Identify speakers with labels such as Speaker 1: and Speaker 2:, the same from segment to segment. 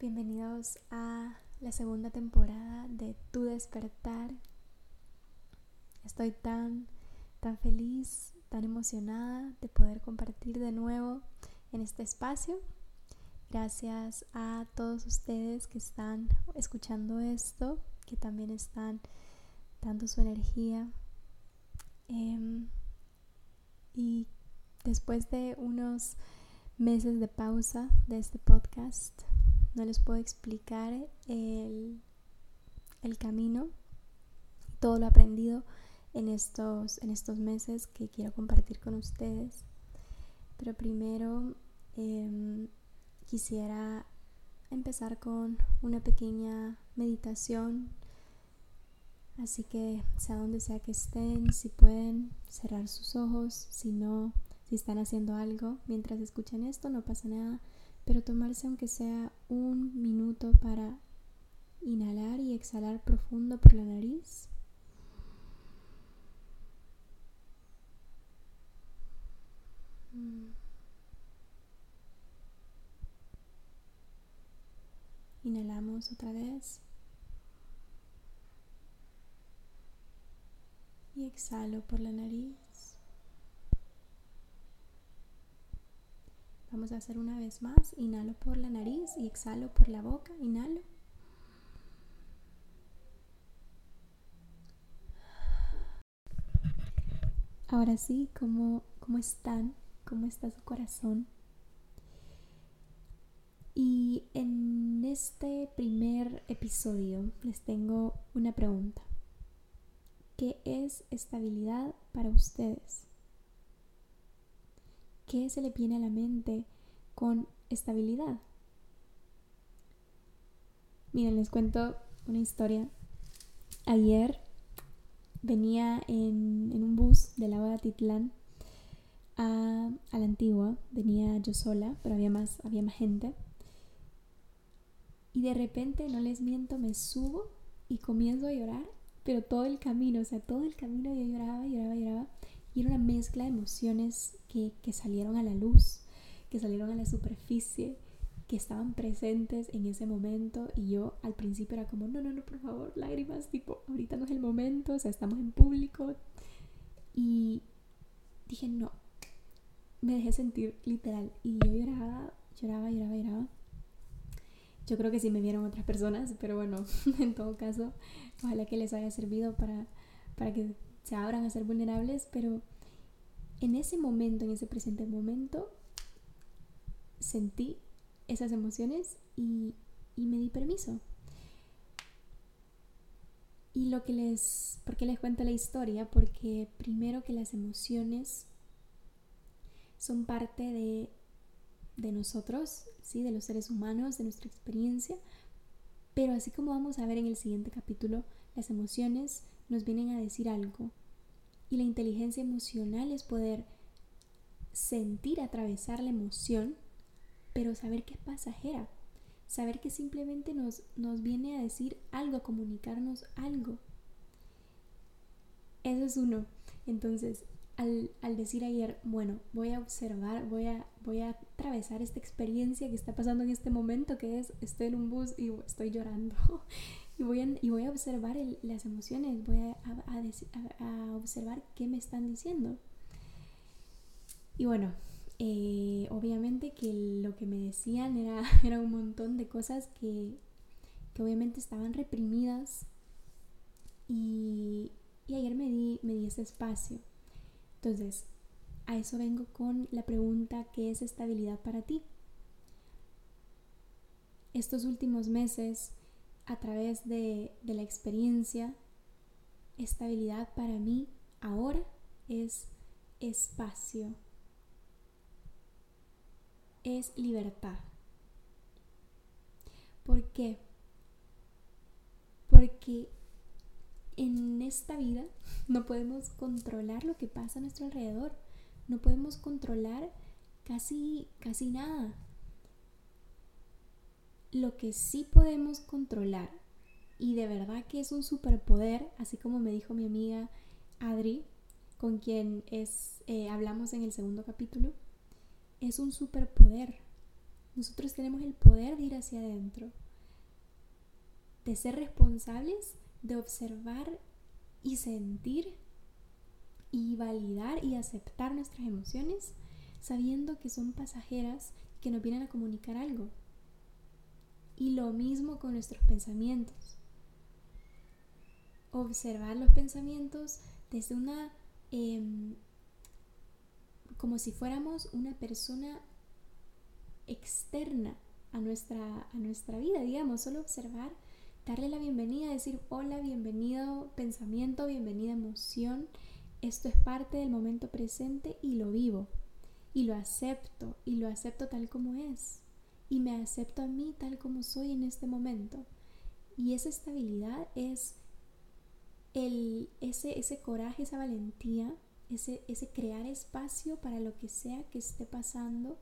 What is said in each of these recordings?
Speaker 1: Bienvenidos a la segunda temporada de Tu despertar. Estoy tan, tan feliz, tan emocionada de poder compartir de nuevo en este espacio. Gracias a todos ustedes que están escuchando esto, que también están dando su energía. Em, y después de unos meses de pausa de este podcast, no les puedo explicar el, el camino, todo lo aprendido en estos, en estos meses que quiero compartir con ustedes. Pero primero em, quisiera empezar con una pequeña meditación. Así que sea donde sea que estén, si pueden cerrar sus ojos, si no, si están haciendo algo mientras escuchan esto, no pasa nada pero tomarse aunque sea un minuto para inhalar y exhalar profundo por la nariz. Mm. Inhalamos otra vez. Y exhalo por la nariz. Vamos a hacer una vez más. Inhalo por la nariz y exhalo por la boca. Inhalo. Ahora sí, ¿cómo, cómo están? ¿Cómo está su corazón? Y en este primer episodio les tengo una pregunta. ¿Qué es estabilidad para ustedes? ¿Qué se le viene a la mente con estabilidad? Miren, les cuento una historia. Ayer venía en, un bus de la de Titlán a, a, la antigua. Venía yo sola, pero había más, había más gente. Y de repente, no les miento, me subo y comienzo a llorar, pero todo el camino, o sea, todo el camino yo lloraba, lloraba, lloraba. Y era una mezcla de emociones que, que salieron a la luz, que salieron a la superficie, que estaban presentes en ese momento y yo al principio era como, no, no, no, por favor, lágrimas, tipo, ahorita no es el momento, o sea, estamos en público. Y dije, no, me dejé sentir literal y yo lloraba, lloraba, lloraba, lloraba. Yo creo que sí me vieron otras personas, pero bueno, en todo caso, ojalá que les haya servido para, para que se abran a ser vulnerables, pero en ese momento, en ese presente momento, sentí esas emociones y, me di permiso. Y lo que les, ¿por qué les cuento la historia? Porque primero que las emociones son parte de, de nosotros, ¿sí? de los seres humanos, de nuestra experiencia, pero así como vamos a ver en el siguiente capítulo, las emociones nos vienen a decir algo. Y la inteligencia emocional es poder sentir, atravesar la emoción, pero saber que es pasajera. Saber que simplemente nos, nos viene a decir algo, a comunicarnos algo. Eso es uno. Entonces, al, al, decir ayer, bueno, voy a observar, voy a, voy a atravesar esta experiencia que está pasando en este momento, que es, estoy en un bus y estoy llorando. y voy a, observar las emociones, voy a, a, observar qué me están diciendo. Y bueno, eh, obviamente que lo que me decían era, era un montón de cosas que, que obviamente estaban reprimidas y, y ayer me di, me di ese espacio. Entonces, a eso vengo con la pregunta, ¿qué es estabilidad para ti? Estos últimos meses, a través de, de la experiencia, estabilidad para mí ahora es espacio, es libertad. ¿Por qué? Porque en esta vida no podemos controlar lo que pasa a nuestro alrededor. No podemos controlar casi, casi nada. Lo que sí podemos controlar, y de verdad que es un superpoder, así como me dijo mi amiga Adri, con quien es, eh, hablamos en el segundo capítulo, es un superpoder. Nosotros tenemos el poder de ir hacia adentro, de ser responsables, de observar y sentir y validar y aceptar nuestras emociones sabiendo que son pasajeras que nos vienen a comunicar algo. Y lo mismo con nuestros pensamientos. Observar los pensamientos desde una... Em, como si fuéramos una persona externa a nuestra, a nuestra vida, digamos, solo observar, darle la bienvenida, decir hola, bienvenido pensamiento, bienvenida emoción, esto es parte del momento presente y lo vivo y lo acepto y lo acepto tal como es y me acepto a mí tal como soy en este momento. Y esa estabilidad es el, ese, ese coraje, esa valentía, ese, ese crear espacio para lo que sea que esté pasando,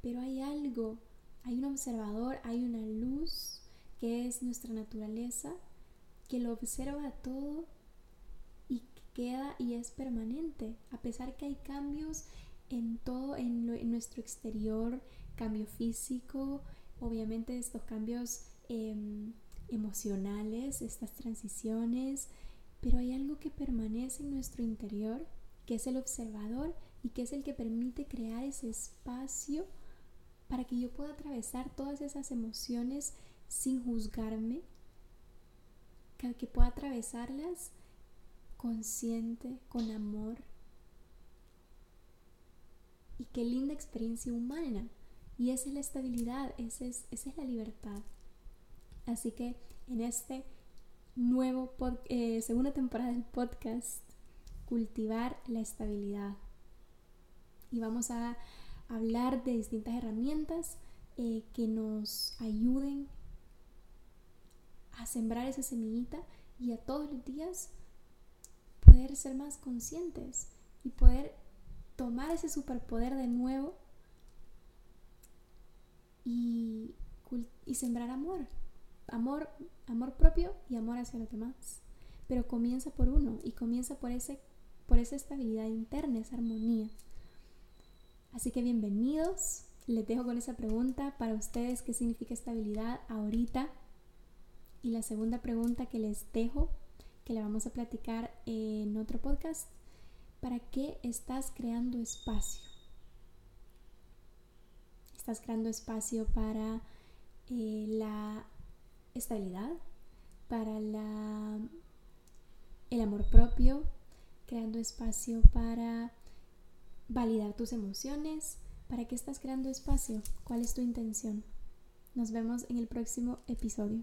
Speaker 1: pero hay algo, hay un observador, hay una luz que es nuestra naturaleza, que lo observa todo queda y es permanente, a pesar que hay cambios en todo, en, nuestro exterior, cambio físico, obviamente estos cambios em, emocionales, estas transiciones, pero hay algo que permanece en nuestro interior, que es el observador y que es el que permite crear ese espacio para que yo pueda atravesar todas esas emociones sin juzgarme, que pueda atravesarlas consciente, con amor. Y qué linda experiencia humana. Y esa es la estabilidad, esa es, esa es la libertad. Así que en este nuevo eh, segunda temporada del podcast, cultivar la estabilidad. Y vamos a hablar de distintas herramientas eh, que nos ayuden a sembrar esa semillita y a todos los días poder ser más conscientes y poder tomar ese superpoder de nuevo y, sembrar amor. Amor, amor propio y amor hacia los demás. Pero comienza por uno y comienza por, ese, por esa estabilidad interna, esa armonía. Así que bienvenidos. Les dejo con esa pregunta para ustedes, ¿qué significa estabilidad ahorita? Y la segunda pregunta que les dejo que le vamos a platicar en otro podcast. ¿Para qué estás creando espacio? Estás creando espacio para eh, la estabilidad, para la, el amor propio, creando espacio para validar tus emociones. ¿Para qué estás creando espacio? ¿Cuál es tu intención? Nos vemos en el próximo episodio.